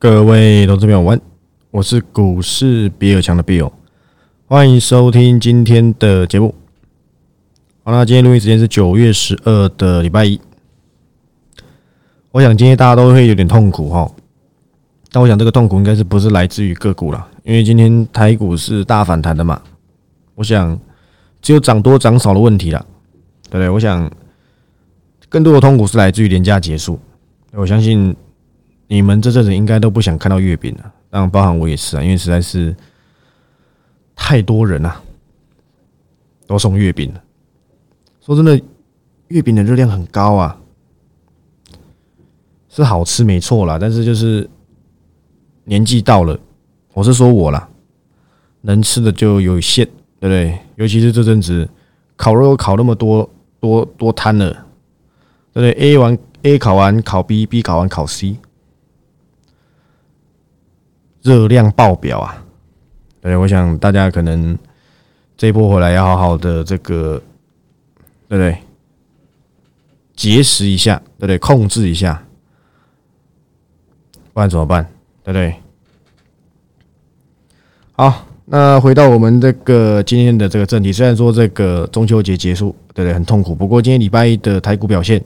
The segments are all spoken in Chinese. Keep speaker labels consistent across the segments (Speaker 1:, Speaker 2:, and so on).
Speaker 1: 各位投资朋友，晚，我是股市比尔强的 Bill，欢迎收听今天的节目。好了，今天录音时间是九月十二的礼拜一。我想今天大家都会有点痛苦哈，但我想这个痛苦应该是不是来自于个股了，因为今天台股是大反弹的嘛。我想只有涨多涨少的问题了，对不对？我想更多的痛苦是来自于廉价结束。我相信你们这阵子应该都不想看到月饼了，当然包含我也是啊，因为实在是太多人啊，都送月饼了。说真的，月饼的热量很高啊，是好吃没错啦，但是就是年纪到了，我是说我啦，能吃的就有限，对不对？尤其是这阵子烤肉烤那么多多多摊了，对不对？A 完。A 考完考 B，B 考完考 C，热量爆表啊！对，我想大家可能这一波回来要好好的这个，对不对？节食一下，对不对？控制一下，不然怎么办？对不对？好，那回到我们这个今天的这个正题，虽然说这个中秋节结束，对不对？很痛苦，不过今天礼拜一的台股表现。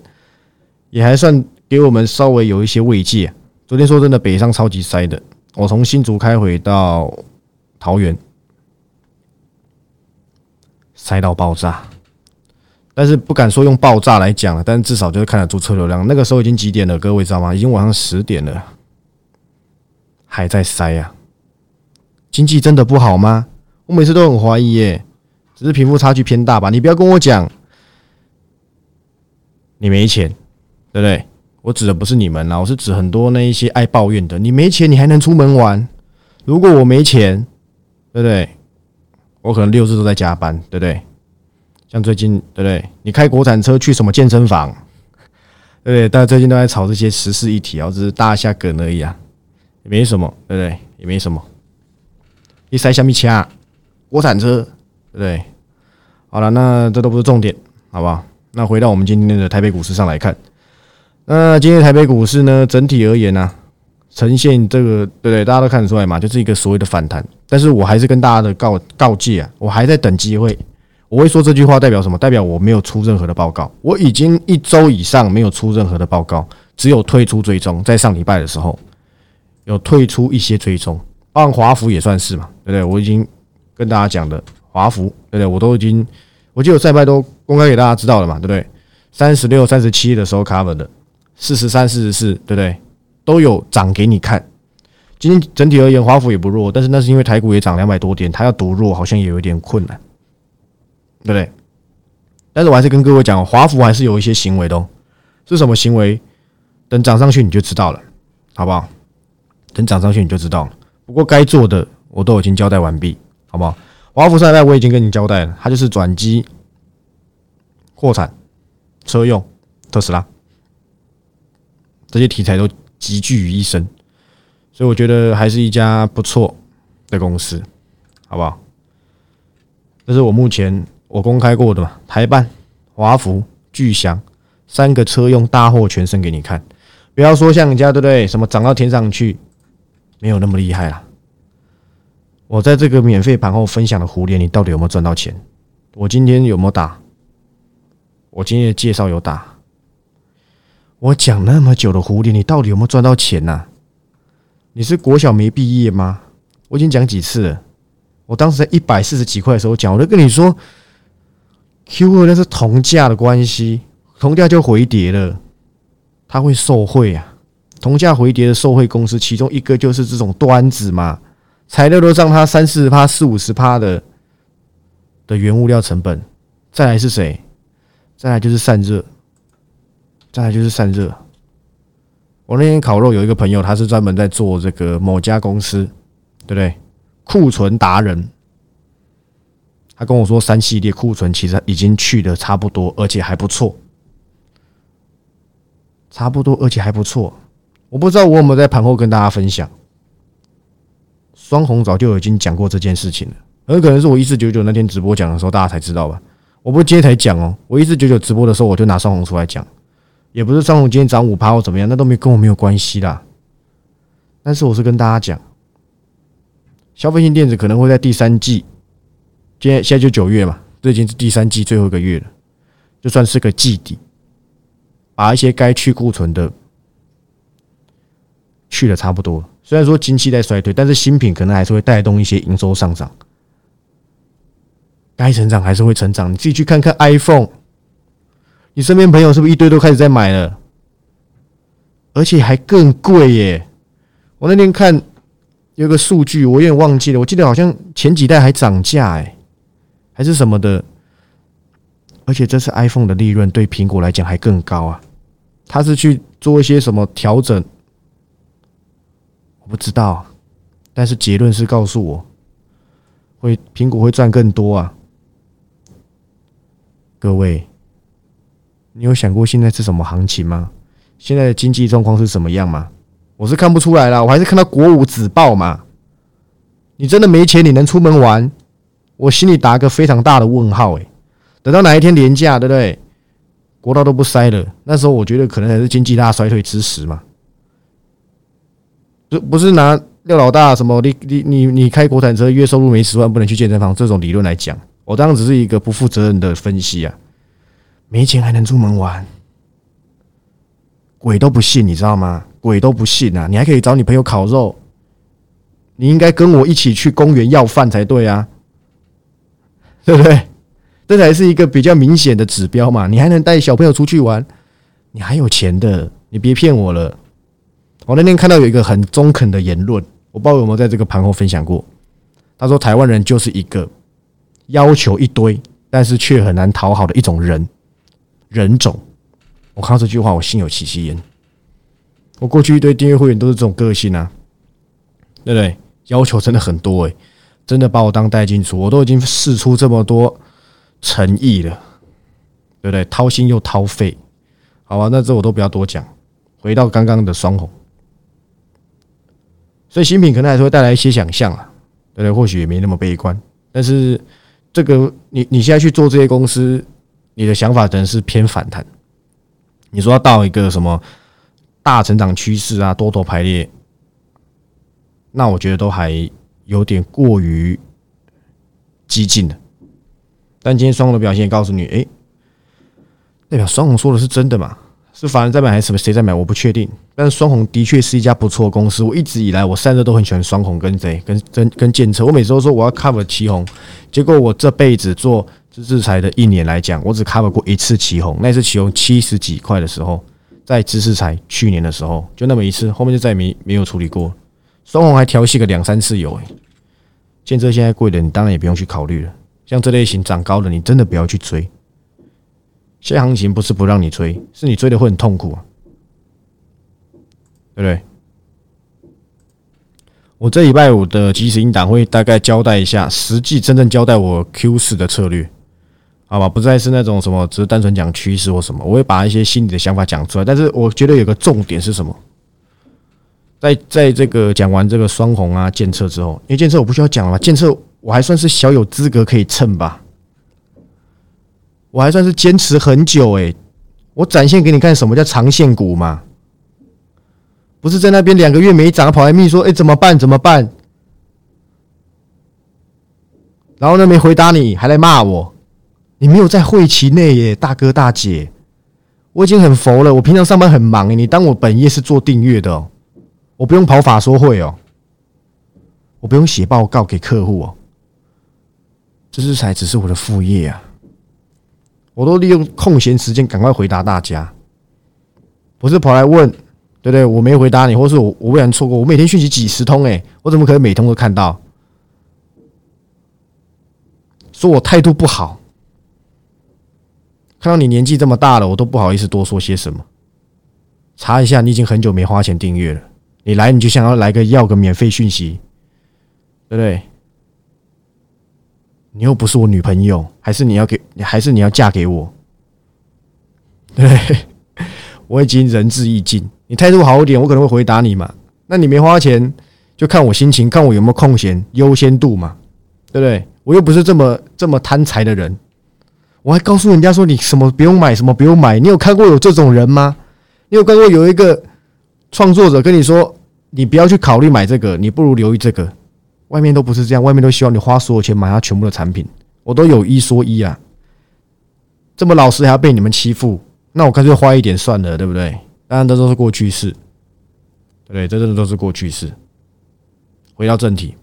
Speaker 1: 也还算给我们稍微有一些慰藉啊。昨天说真的，北上超级塞的，我从新竹开回到桃园，塞到爆炸。但是不敢说用爆炸来讲了，但至少就是看得出车流量。那个时候已经几点了？各位知道吗？已经晚上十点了，还在塞呀。经济真的不好吗？我每次都很怀疑耶，只是贫富差距偏大吧？你不要跟我讲，你没钱。对不对？我指的不是你们啦，我是指很多那一些爱抱怨的。你没钱，你还能出门玩？如果我没钱，对不对？我可能六日都在加班，对不对？像最近，对不对？你开国产车去什么健身房？对不对？大家最近都在炒这些时事议题啊，只是搭一下梗而已啊，也没什么，对不对？也没什么。一塞下面掐，国产车，对不对？好了，那这都不是重点，好不好？那回到我们今天的台北股市上来看。那今天台北股市呢，整体而言呢，呈现这个对不对？大家都看得出来嘛，就是一个所谓的反弹。但是我还是跟大家的告告诫啊，我还在等机会。我会说这句话代表什么？代表我没有出任何的报告，我已经一周以上没有出任何的报告，只有退出追踪。在上礼拜的时候，有退出一些追踪，按华福也算是嘛，对不对？我已经跟大家讲的华福，对不对？我都已经，我记得赛拜都公开给大家知道了嘛，对不对？三十六、三十七的时候 cover 的。四十三、四十四，对不对？都有涨给你看。今天整体而言，华府也不弱，但是那是因为台股也涨两百多点，它要独弱好像也有一点困难，对不对？但是我还是跟各位讲，华府还是有一些行为的哦，是什么行为？等涨上去你就知道了，好不好？等涨上去你就知道了。不过该做的我都已经交代完毕，好不好？华府上代我已经跟你交代了，它就是转机、扩产、车用、特斯拉。这些题材都集聚于一身，所以我觉得还是一家不错的公司，好不好？这是我目前我公开过的嘛，台办、华福、巨祥三个车用大货全身给你看，不要说像人家对不对？什么涨到天上去，没有那么厉害啦。我在这个免费盘后分享的蝴蝶，你到底有没有赚到钱？我今天有没有打？我今天的介绍有打。我讲那么久的蝴蝶，你到底有没有赚到钱呐？你是国小没毕业吗？我已经讲几次了。我当时在一百四十几块的时候讲，我就跟你说，Q 二那是同价的关系，同价就回跌了，它会受贿啊。同价回跌的受贿公司，其中一个就是这种端子嘛，材料都让它三四十趴、四五十趴的的原物料成本。再来是谁？再来就是散热。再来就是散热。我那天烤肉有一个朋友，他是专门在做这个某家公司，对不对？库存达人，他跟我说，三系列库存其实已经去的差不多，而且还不错，差不多而且还不错。我不知道我有没有在盘后跟大家分享，双红早就已经讲过这件事情了，很可能是我一四九九那天直播讲的时候，大家才知道吧？我不是今天才讲哦，我一四九九直播的时候，我就拿双红出来讲。也不是张宏今天涨五趴或怎么样，那都没跟我没有关系啦。但是我是跟大家讲，消费性电子可能会在第三季，今天现在就九月嘛，这已经是第三季最后一个月了，就算是个季底，把一些该去库存的去的差不多了。虽然说经济在衰退，但是新品可能还是会带动一些营收上涨，该成长还是会成长。你自己去看看 iPhone，你身边朋友是不是一堆都开始在买了？而且还更贵耶！我那天看有个数据，我有点忘记了，我记得好像前几代还涨价哎，还是什么的。而且这次 iPhone 的利润对苹果来讲还更高啊！他是去做一些什么调整？我不知道，但是结论是告诉我，会苹果会赚更多啊！各位，你有想过现在是什么行情吗？现在的经济状况是什么样吗？我是看不出来了，我还是看到国五纸报嘛。你真的没钱，你能出门玩？我心里打个非常大的问号哎。等到哪一天廉价，对不对？国道都不塞了，那时候我觉得可能还是经济大衰退之时嘛。不不是拿廖老大什么你你你你开国产车月收入没十万不能去健身房这种理论来讲，我当然只是一个不负责任的分析啊。没钱还能出门玩？鬼都不信，你知道吗？鬼都不信啊！你还可以找你朋友烤肉，你应该跟我一起去公园要饭才对啊，对不对？这才是一个比较明显的指标嘛！你还能带小朋友出去玩，你还有钱的，你别骗我了。我那天看到有一个很中肯的言论，我不知道有没有在这个盘后分享过。他说：“台湾人就是一个要求一堆，但是却很难讨好的一种人人种。”我看到这句话，我心有戚戚焉。我过去一堆订阅会员都是这种个性啊，对不对？要求真的很多诶，真的把我当代金主，我都已经试出这么多诚意了，对不对？掏心又掏肺，好吧？那这我都不要多讲。回到刚刚的双红，所以新品可能还是会带来一些想象啊，对不对？或许也没那么悲观，但是这个你你现在去做这些公司，你的想法可能是偏反弹。你说要到一个什么大成长趋势啊，多头排列，那我觉得都还有点过于激进的。但今天双红的表现也告诉你，哎，代表双红说的是真的嘛？是法人在买还是什么谁在买？我不确定。但是双红的确是一家不错的公司。我一直以来我散热都很喜欢双红跟谁跟跟跟建车。我每次都说我要 cover 旗红，结果我这辈子做。资制材的一年来讲，我只 cover 过一次旗红，那次旗红七十几块的时候，在知识材去年的时候就那么一次，后面就再也没没有处理过。双红还调戏个两三次有诶，建车现在贵的，你当然也不用去考虑了。像这类型涨高的，你真的不要去追。现行情不是不让你追，是你追的会很痛苦，对不对？我这礼拜五的即时应答会大概交代一下，实际真正交代我 Q 四的策略。好吧，不再是那种什么，只是单纯讲趋势或什么，我会把一些心里的想法讲出来。但是我觉得有个重点是什么？在在这个讲完这个双红啊建测之后，因为建测我不需要讲了嘛，建测我还算是小有资格可以蹭吧，我还算是坚持很久诶，我展现给你看什么叫长线股嘛，不是在那边两个月没涨，跑来密说，哎怎么办怎么办？然后呢没回答你，还来骂我。你没有在会期内耶，大哥大姐，我已经很佛了。我平常上班很忙诶，你当我本业是做订阅的，我不用跑法说会哦，我不用写报告给客户哦，这是才只是我的副业啊。我都利用空闲时间赶快回答大家，不是跑来问，对不对？我没回答你，或是我我不然错过，我每天讯息几十通诶，我怎么可能每通都看到？说我态度不好。看到你年纪这么大了，我都不好意思多说些什么。查一下，你已经很久没花钱订阅了。你来，你就想要来个要个免费讯息，对不对？你又不是我女朋友，还是你要给，还是你要嫁给我？对，我已经仁至义尽。你态度好一点，我可能会回答你嘛。那你没花钱，就看我心情，看我有没有空闲，优先度嘛，对不对？我又不是这么这么贪财的人。我还告诉人家说你什么不用买，什么不用买。你有看过有这种人吗？你有看过有一个创作者跟你说你不要去考虑买这个，你不如留意这个。外面都不是这样，外面都希望你花所有钱买他全部的产品。我都有一说一啊，这么老实还要被你们欺负，那我干脆花一点算了，对不对？当然，这都是过去式，对？这真的都是过去式。回到正题，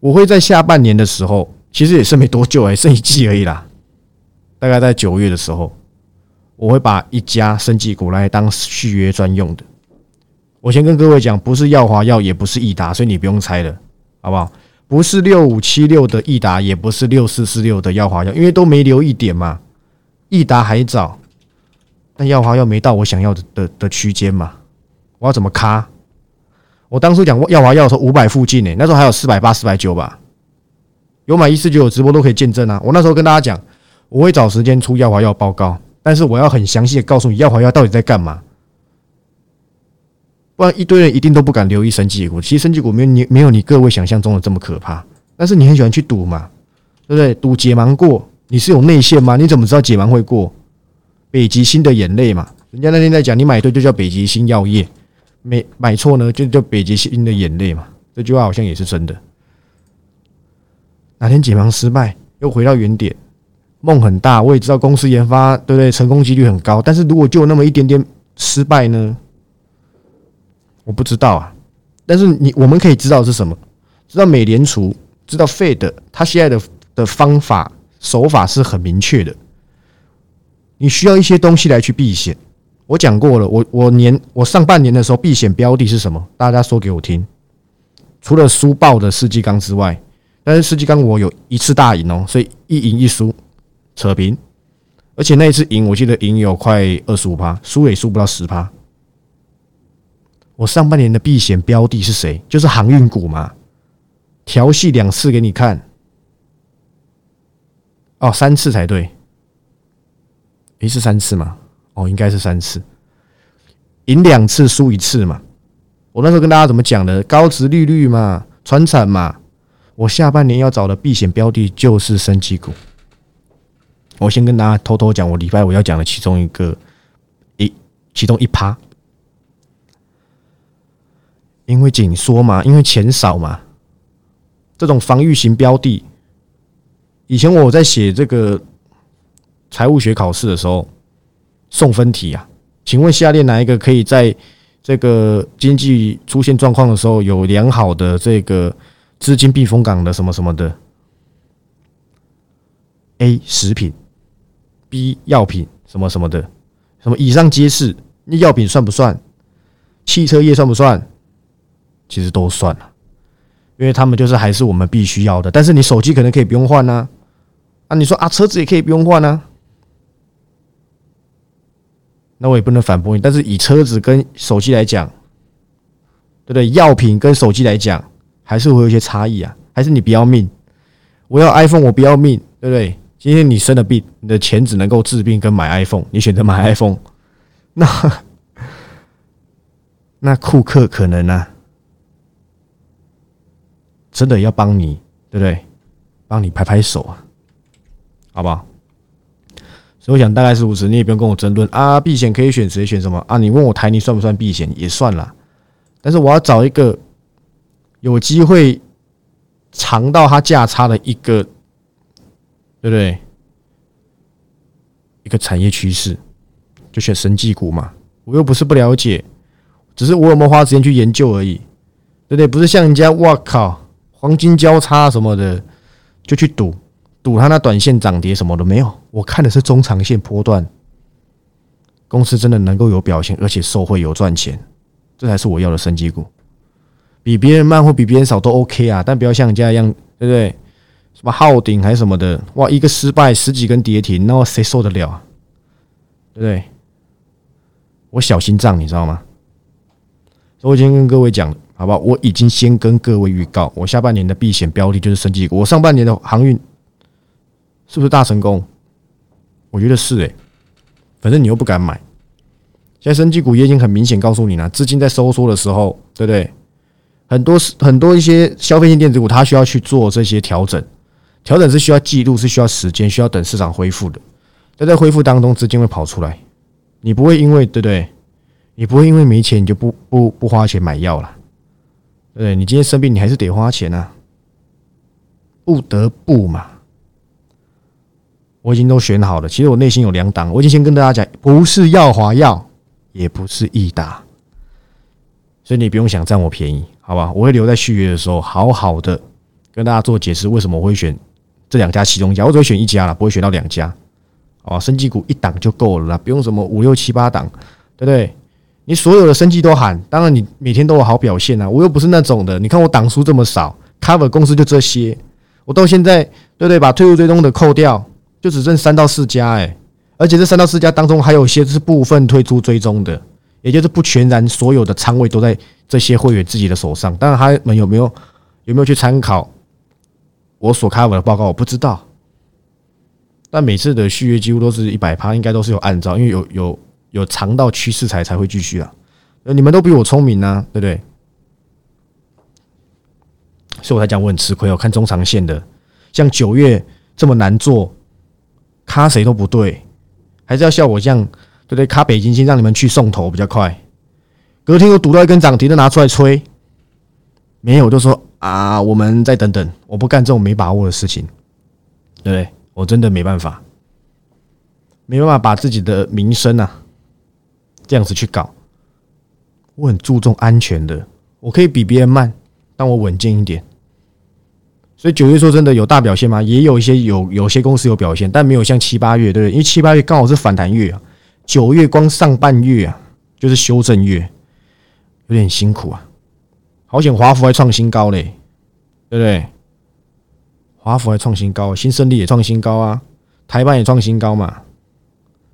Speaker 1: 我会在下半年的时候，其实也是没多久哎，剩一季而已啦。大概在九月的时候，我会把一家生技股来当续约专用的。我先跟各位讲，不是耀华药，也不是益达，所以你不用猜了，好不好？不是六五七六的益达，也不是六四四六的耀华药，因为都没留一点嘛。益达还早，但耀华药没到我想要的的的区间嘛。我要怎么卡？我当初讲耀华药的时候，五百附近呢，那时候还有四百八、四百九吧。有买一四九有直播都可以见证啊。我那时候跟大家讲，我会找时间出耀华药报告，但是我要很详细的告诉你耀华药到底在干嘛。不然一堆人一定都不敢留意升级股。其实升级股没有你没有你各位想象中的这么可怕。但是你很喜欢去赌嘛，对不对？赌解盲过，你是有内线吗？你怎么知道解盲会过？北极星的眼泪嘛，人家那天在讲，你买对就叫北极星药业，没买错呢就叫北极星的眼泪嘛。这句话好像也是真的。哪天解盲失败，又回到原点，梦很大。我也知道公司研发对不对？成功几率很高，但是如果就那么一点点失败呢？我不知道啊，但是你我们可以知道是什么？知道美联储，知道 Fed，，他现在的的方法手法是很明确的。你需要一些东西来去避险。我讲过了，我我年我上半年的时候避险标的是什么？大家说给我听。除了输爆的世纪钢之外，但是世纪钢我有一次大赢哦，所以一赢一输扯平，而且那一次赢，我记得赢有快二十五趴，输也输不到十趴。我上半年的避险标的是谁？就是航运股嘛，调戏两次给你看，哦，三次才对，一次三次嘛？哦，应该是三次，赢两次输一次嘛。我那时候跟大家怎么讲的？高值利率嘛，船产嘛。我下半年要找的避险标的就是升级股。我先跟大家偷偷讲，我礼拜五要讲的其中一个一，其中一趴。因为紧缩嘛，因为钱少嘛，这种防御型标的，以前我在写这个财务学考试的时候送分题啊，请问下列哪一个可以在这个经济出现状况的时候有良好的这个资金避风港的什么什么的？A 食品，B 药品，什么什么的，什么以上皆是。那药品算不算？汽车业算不算？其实都算了，因为他们就是还是我们必须要的。但是你手机可能可以不用换呢，啊，你说啊，车子也可以不用换呢，那我也不能反驳你。但是以车子跟手机来讲，对不对？药品跟手机来讲，还是会有一些差异啊。还是你不要命，我要 iPhone，我不要命，对不对？今天你生了病，你的钱只能够治病跟买 iPhone，你选择买 iPhone，那那库克可能呢？真的要帮你，对不对？帮你拍拍手啊，好不好？所以我想大概是如此，你也不用跟我争论啊。避险可以选谁选什么啊？你问我台泥算不算避险，也算了。但是我要找一个有机会尝到它价差的一个，对不对？一个产业趋势，就选神技股嘛。我又不是不了解，只是我有没有花时间去研究而已，对不对？不是像人家，我靠！黄金交叉什么的，就去赌赌它那短线涨跌什么的没有。我看的是中长线波段，公司真的能够有表现，而且受惠有赚钱，这才是我要的升级股。比别人慢或比别人少都 OK 啊，但不要像人家一样，对不对？什么昊顶还是什么的，哇，一个失败十几根跌停，那谁受得了啊？对不对？我小心脏，你知道吗？所以我今天跟各位讲。好不好？我已经先跟各位预告，我下半年的避险标的就是升级股。我上半年的航运是不是大成功？我觉得是诶，反正你又不敢买。现在升级股也已经很明显告诉你了，资金在收缩的时候，对不对？很多是很多一些消费性电子股，它需要去做这些调整，调整是需要记录，是需要时间，需要等市场恢复的。在在恢复当中，资金会跑出来，你不会因为对不对？你不会因为没钱你就不不不花钱买药了，对？你今天生病，你还是得花钱啊，不得不嘛。我已经都选好了，其实我内心有两档，我已经先跟大家讲，不是耀华药，也不是益达，所以你不用想占我便宜，好吧？我会留在续约的时候，好好的跟大家做解释，为什么我会选这两家其中一家，我只会选一家了，不会选到两家。哦，生技股一档就够了啦，不用什么五六七八档，对不对？你所有的生计都喊，当然你每天都有好表现啊，我又不是那种的，你看我档数这么少，cover 公司就这些，我到现在对不对？把退入追踪的扣掉。就只剩三到四家哎，而且这三到四家当中还有些是部分退出追踪的，也就是不全然所有的仓位都在这些会员自己的手上。当然他们有没有有没有去参考我所开我的报告，我不知道。但每次的续约几乎都是一百趴，应该都是有按照，因为有有有尝到趋势才才会继续啊。你们都比我聪明啊，对不对？所以我才讲我很吃亏。我看中长线的，像九月这么难做。卡谁都不对，还是要像我这样，对不对？卡北京先让你们去送头比较快。隔天又堵到一根涨停，的拿出来吹。没有，就说啊，我们再等等。我不干这种没把握的事情，对不对？我真的没办法，没办法把自己的名声啊这样子去搞。我很注重安全的，我可以比别人慢，但我稳健一点。所以九月说真的有大表现吗？也有一些有有些公司有表现，但没有像七八月，对不对？因为七八月刚好是反弹月啊，九月光上半月啊就是修正月，有点辛苦啊。好险华孚还创新高嘞，对不对？华孚还创新高，新胜利也创新高啊，台湾也创新高嘛。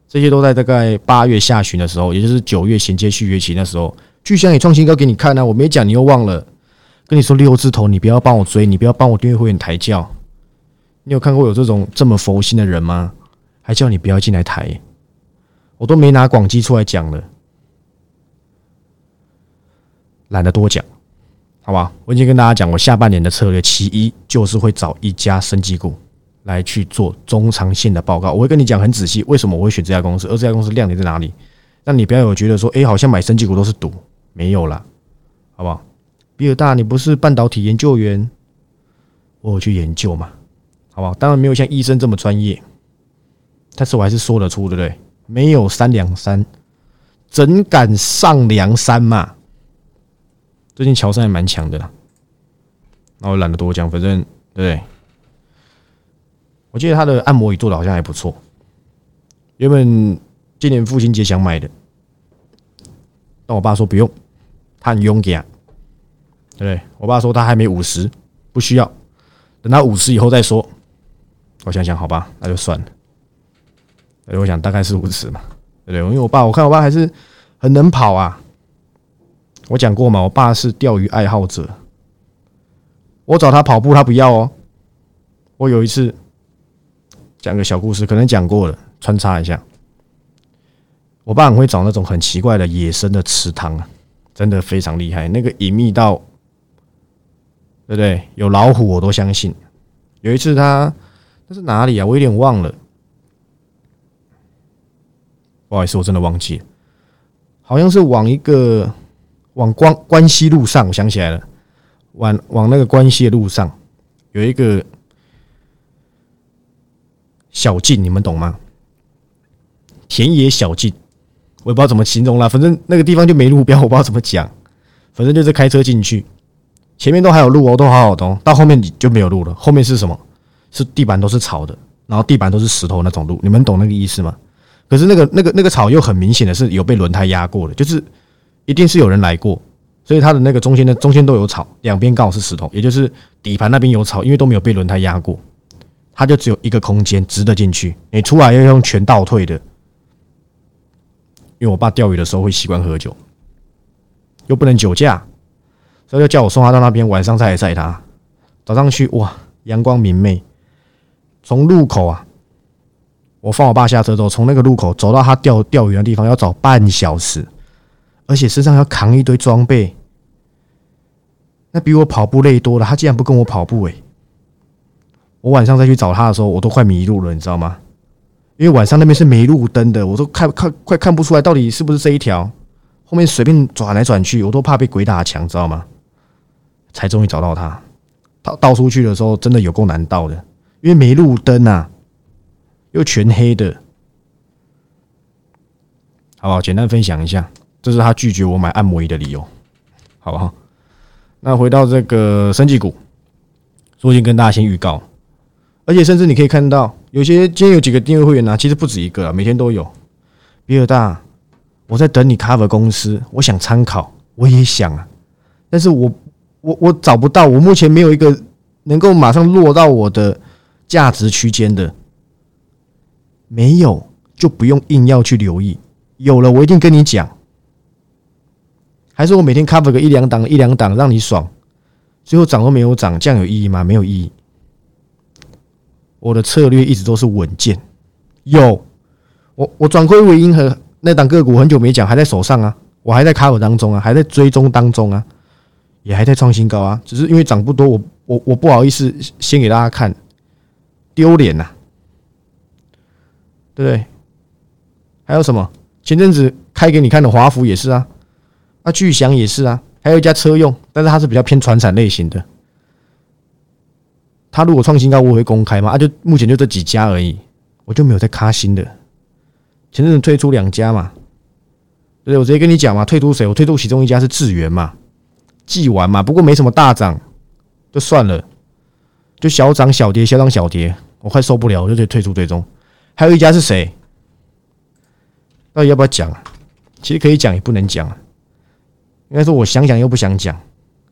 Speaker 1: 这些都在大概八月下旬的时候，也就是九月衔接续约期那时候，巨象也创新高给你看啊。我没讲，你又忘了。跟你说六字头，你不要帮我追，你不要帮我订阅会员抬轿。你有看过有这种这么佛心的人吗？还叫你不要进来抬，我都没拿广基出来讲了，懒得多讲，好吧？我已经跟大家讲，我下半年的策略，其一就是会找一家升级股来去做中长线的报告。我会跟你讲很仔细，为什么我会选这家公司，而这家公司亮点在哪里？那你不要有觉得说，哎，好像买升级股都是赌，没有了，好不好？比尔大，你不是半导体研究员，我有去研究嘛，好不好？当然没有像医生这么专业，但是我还是说得出，对不对？没有三两三，怎敢上梁山嘛？最近乔山也蛮强的啦，那我懒得多讲，反正对不对？我记得他的按摩椅做的好像还不错，原本今年父亲节想买的，但我爸说不用，他很勇敢。对不对？我爸说他还没五十，不需要，等他五十以后再说。我想想，好吧，那就算了。我想大概是五十嘛，对不对？因为我爸，我看我爸还是很能跑啊。我讲过嘛，我爸是钓鱼爱好者。我找他跑步，他不要哦。我有一次讲个小故事，可能讲过了，穿插一下。我爸很会找那种很奇怪的野生的池塘啊，真的非常厉害，那个隐秘到。对不对？有老虎我都相信。有一次他那是哪里啊？我有点忘了，不好意思，我真的忘记了。好像是往一个往关关西路上，我想起来了，往往那个关西的路上有一个小径，你们懂吗？田野小径，我也不知道怎么形容了，反正那个地方就没路标，我不知道怎么讲，反正就是开车进去。前面都还有路哦，都好好的，到后面就没有路了。后面是什么？是地板都是草的，然后地板都是石头那种路。你们懂那个意思吗？可是那个、那个、那个草又很明显的是有被轮胎压过的，就是一定是有人来过，所以它的那个中间的中间都有草，两边刚好是石头，也就是底盘那边有草，因为都没有被轮胎压过，它就只有一个空间直的进去。你出来要用全倒退的，因为我爸钓鱼的时候会习惯喝酒，又不能酒驾。所以就叫我送他到那边，晚上再来载他。早上去哇，阳光明媚。从路口啊，我放我爸下车之后，从那个路口走到他钓钓鱼的地方要找半小时，而且身上要扛一堆装备，那比我跑步累多了。他竟然不跟我跑步，诶，我晚上再去找他的时候，我都快迷路了，你知道吗？因为晚上那边是没路灯的，我都看看快看不出来到底是不是这一条。后面随便转来转去，我都怕被鬼打墙，知道吗？才终于找到他。倒倒出去的时候，真的有够难倒的，因为没路灯啊，又全黑的。好不好？简单分享一下，这是他拒绝我买按摩仪的理由，好不好？那回到这个生技股，我已经跟大家先预告，而且甚至你可以看到，有些今天有几个订阅会员呢，其实不止一个啊，每天都有。比尔大，我在等你 cover 公司，我想参考，我也想啊，但是我我我找不到，我目前没有一个能够马上落到我的价值区间的，没有就不用硬要去留意，有了我一定跟你讲。还是我每天 cover 个一两档一两档让你爽，最后涨都没有涨，这样有意义吗？没有意义。我的策略一直都是稳健。有我我转亏为盈和那档个股很久没讲，还在手上啊，我还在卡口当中啊，还在追踪当中啊，也还在创新高啊。只是因为涨不多，我我我不好意思先给大家看，丢脸呐，对不对？还有什么？前阵子开给你看的华孚也是啊。那巨翔也是啊，还有一家车用，但是它是比较偏传产类型的。他如果创新高，我会公开吗？啊，就目前就这几家而已，我就没有在卡新的。前阵子退出两家嘛，对我直接跟你讲嘛，退出谁？我退出其中一家是智源嘛，记完嘛，不过没什么大涨，就算了，就小涨小跌，小涨小跌，我快受不了，我就得退出最终。还有一家是谁？到底要不要讲？其实可以讲，也不能讲。应该说，我想讲又不想讲，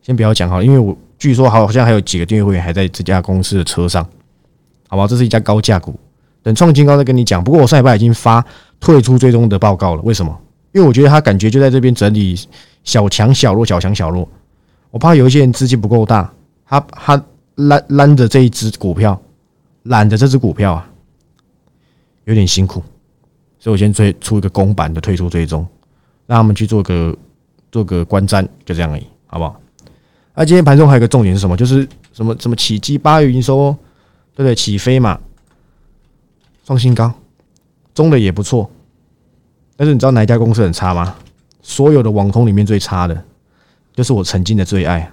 Speaker 1: 先不要讲好，因为我据说好像还有几个订阅会员还在这家公司的车上，好吧？这是一家高价股，等创新高再跟你讲。不过我上礼拜已经发退出追踪的报告了，为什么？因为我觉得他感觉就在这边整理小强小弱，小强小弱。我怕有一些人资金不够大，他他拦拦着这一只股票，揽着这只股票啊，有点辛苦，所以我先推出一个公版的退出追踪，让他们去做个。做个观瞻，就这样而已，好不好？那今天盘中还有一个重点是什么？就是什么什么起基八月营收，对不对？起飞嘛，创新高，中的也不错。但是你知道哪一家公司很差吗？所有的网通里面最差的，就是我曾经的最爱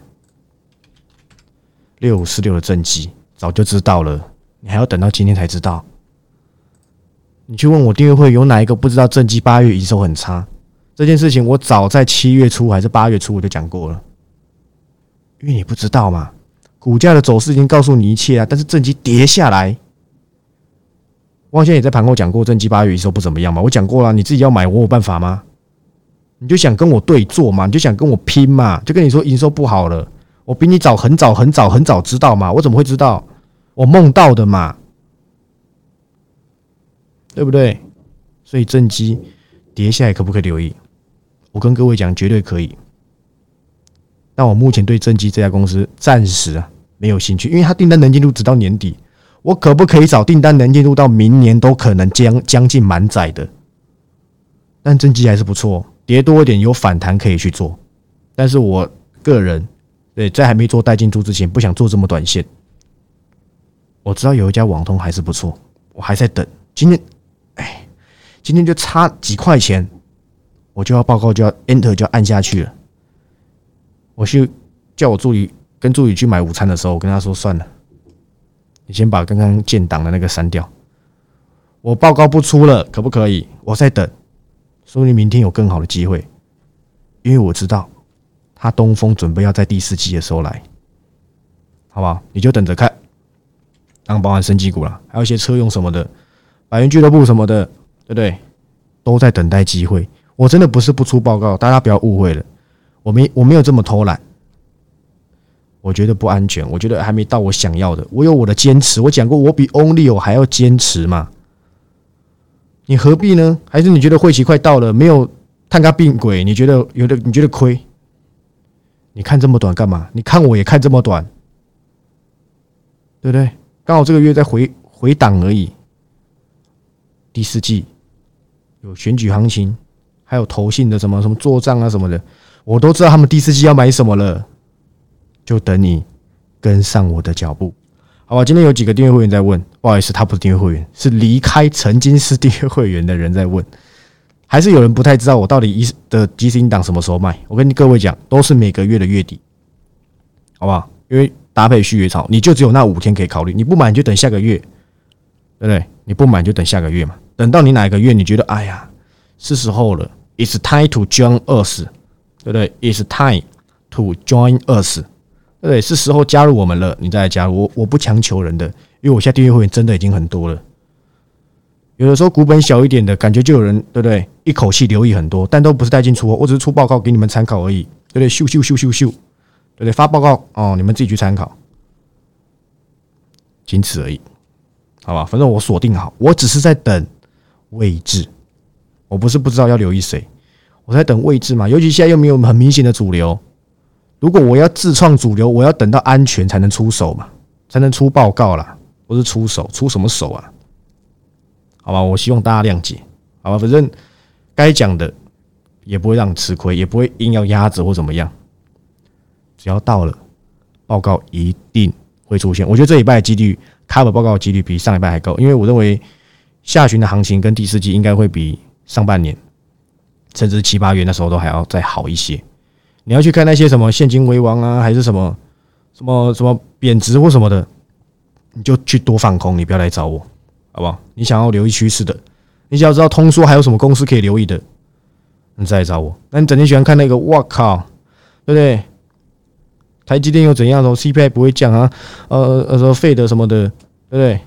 Speaker 1: 六五四六的正机，早就知道了，你还要等到今天才知道？你去问我订阅会有哪一个不知道正机八月营收很差？这件事情我早在七月初还是八月初我就讲过了，因为你不知道嘛，股价的走势已经告诉你一切啊。但是正机跌下来，我好像也在盘后讲过，正机八月营收不怎么样嘛。我讲过了，你自己要买，我有办法吗？你就想跟我对坐嘛，你就想跟我拼嘛，就跟你说营收不好了，我比你早很早很早很早知道嘛，我怎么会知道？我梦到的嘛，对不对？所以正机跌下来可不可以留意？我跟各位讲，绝对可以。但我目前对正机这家公司暂时啊没有兴趣，因为它订单能进度直到年底。我可不可以找订单能进度到明年都可能将将近满载的？但正机还是不错，跌多一点有反弹可以去做。但是我个人对在还没做带进度之前，不想做这么短线。我知道有一家网通还是不错，我还在等。今天，哎，今天就差几块钱。我就要报告，就要 enter，就要按下去了。我去叫我助理跟助理去买午餐的时候，我跟他说：“算了，你先把刚刚建档的那个删掉。我报告不出了，可不可以？我在等，说不定明天有更好的机会。因为我知道他东风准备要在第四季的时候来，好不好？你就等着看。当包含升级股了，还有一些车用什么的，百元俱乐部什么的，对不对？都在等待机会。”我真的不是不出报告，大家不要误会了。我没我没有这么偷懒，我觉得不安全，我觉得还没到我想要的。我有我的坚持，我讲过，我比 Only 我还要坚持嘛。你何必呢？还是你觉得会期快到了，没有探个病鬼？你觉得有的？你觉得亏？你看这么短干嘛？你看我也看这么短，对不对？刚好这个月在回回档而已。第四季有选举行情。还有投信的什么什么做账啊什么的，我都知道他们第四季要买什么了，就等你跟上我的脚步，好吧？今天有几个订阅会员在问，不好意思，他不是订阅会员，是离开曾经是订阅会员的人在问，还是有人不太知道我到底一的即时音档什么时候卖。我跟各位讲，都是每个月的月底，好不好？因为搭配续约潮，你就只有那五天可以考虑。你不买你就等下个月，对不对？你不买就等下个月嘛。等到你哪个月你觉得哎呀是时候了，It's time to join us，对不对？It's time to join us，对不对？是时候加入我们了，你再来加入我，我不强求人的，因为我现在订阅会员真的已经很多了。有的时候股本小一点的感觉就有人对不对？一口气留意很多，但都不是带进出货，我只是出报告给你们参考而已，对不对？咻咻咻咻咻，对不对？发报告哦，你们自己去参考，仅此而已，好吧？反正我锁定好，我只是在等位置，我不是不知道要留意谁，我在等位置嘛。尤其现在又没有很明显的主流，如果我要自创主流，我要等到安全才能出手嘛，才能出报告啦，不是出手，出什么手啊？好吧，我希望大家谅解，好吧，反正该讲的也不会让你吃亏，也不会硬要压着或怎么样。只要到了报告，一定会出现。我觉得这礼拜的几率，cover 报告的几率比上礼拜还高，因为我认为下旬的行情跟第四季应该会比上半年，甚至七八月那时候都还要再好一些。你要去看那些什么现金为王啊，还是什么什么什么贬值或什么的，你就去多放空，你不要来找我。好不好？你想要留意趋势的，你想要知道通缩还有什么公司可以留意的，你再来找我。那你整天喜欢看那个，我靠，对不对？台积电又怎样？说 CPI 不会降啊？呃呃，说费的什么的，对不对？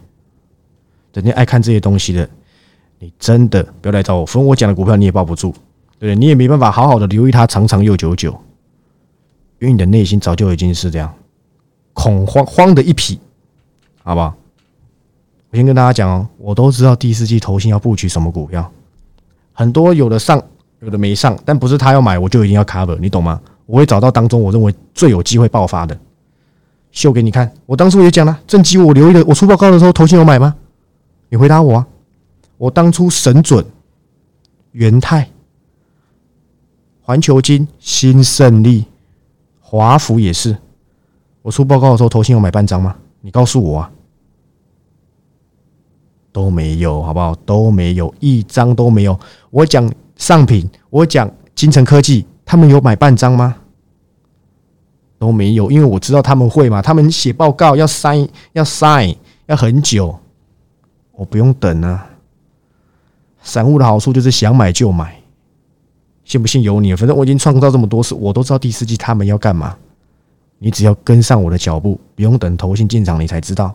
Speaker 1: 整天爱看这些东西的，你真的不要来找我。反正我讲的股票你也抱不住，对？你也没办法好好的留意它长长又久久，因为你的内心早就已经是这样恐慌慌的一匹，好不好？我先跟大家讲哦，我都知道第四季投信要布局什么股票，很多有的上，有的没上，但不是他要买，我就一定要 cover，你懂吗？我会找到当中我认为最有机会爆发的，秀给你看。我当初也讲了，正机我留意的，我出报告的时候投信有买吗？你回答我啊！我当初神准、元泰、环球金、新胜利、华福也是，我出报告的时候投信有买半张吗？你告诉我啊！都没有，好不好？都没有，一张都没有。我讲上品，我讲金城科技，他们有买半张吗？都没有，因为我知道他们会嘛。他们写报告要 sign，要 sign，要很久，我不用等啊。散户的好处就是想买就买，信不信由你。反正我已经创造这么多次，我都知道第四季他们要干嘛。你只要跟上我的脚步，不用等投信进场，你才知道。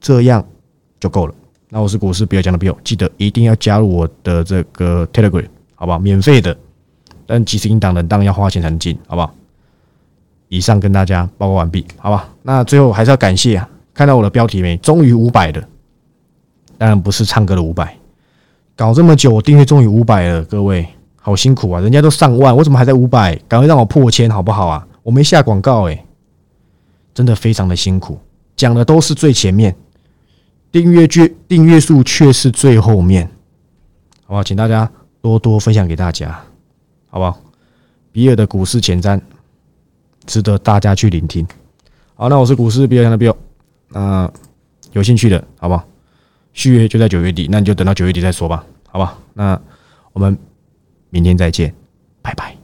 Speaker 1: 这样。就够了。那我是股市比尔讲的比尔，记得一定要加入我的这个 Telegram，好不好？免费的，但即时音档的当然要花钱才能进，好不好？以上跟大家报告完毕，好吧？那最后还是要感谢啊，看到我的标题没？终于五百的，当然不是唱歌的五百，搞这么久，我订阅终于五百了，各位好辛苦啊！人家都上万，我怎么还在五百？赶快让我破千，好不好啊？我没下广告，诶，真的非常的辛苦，讲的都是最前面。订阅却订阅数却是最后面，好不好？请大家多多分享给大家，好不好？比尔的股市前瞻值得大家去聆听。好，那我是股市比尔的比尔，那有兴趣的好不好？续约就在九月底，那你就等到九月底再说吧，好吧？那我们明天再见，拜拜。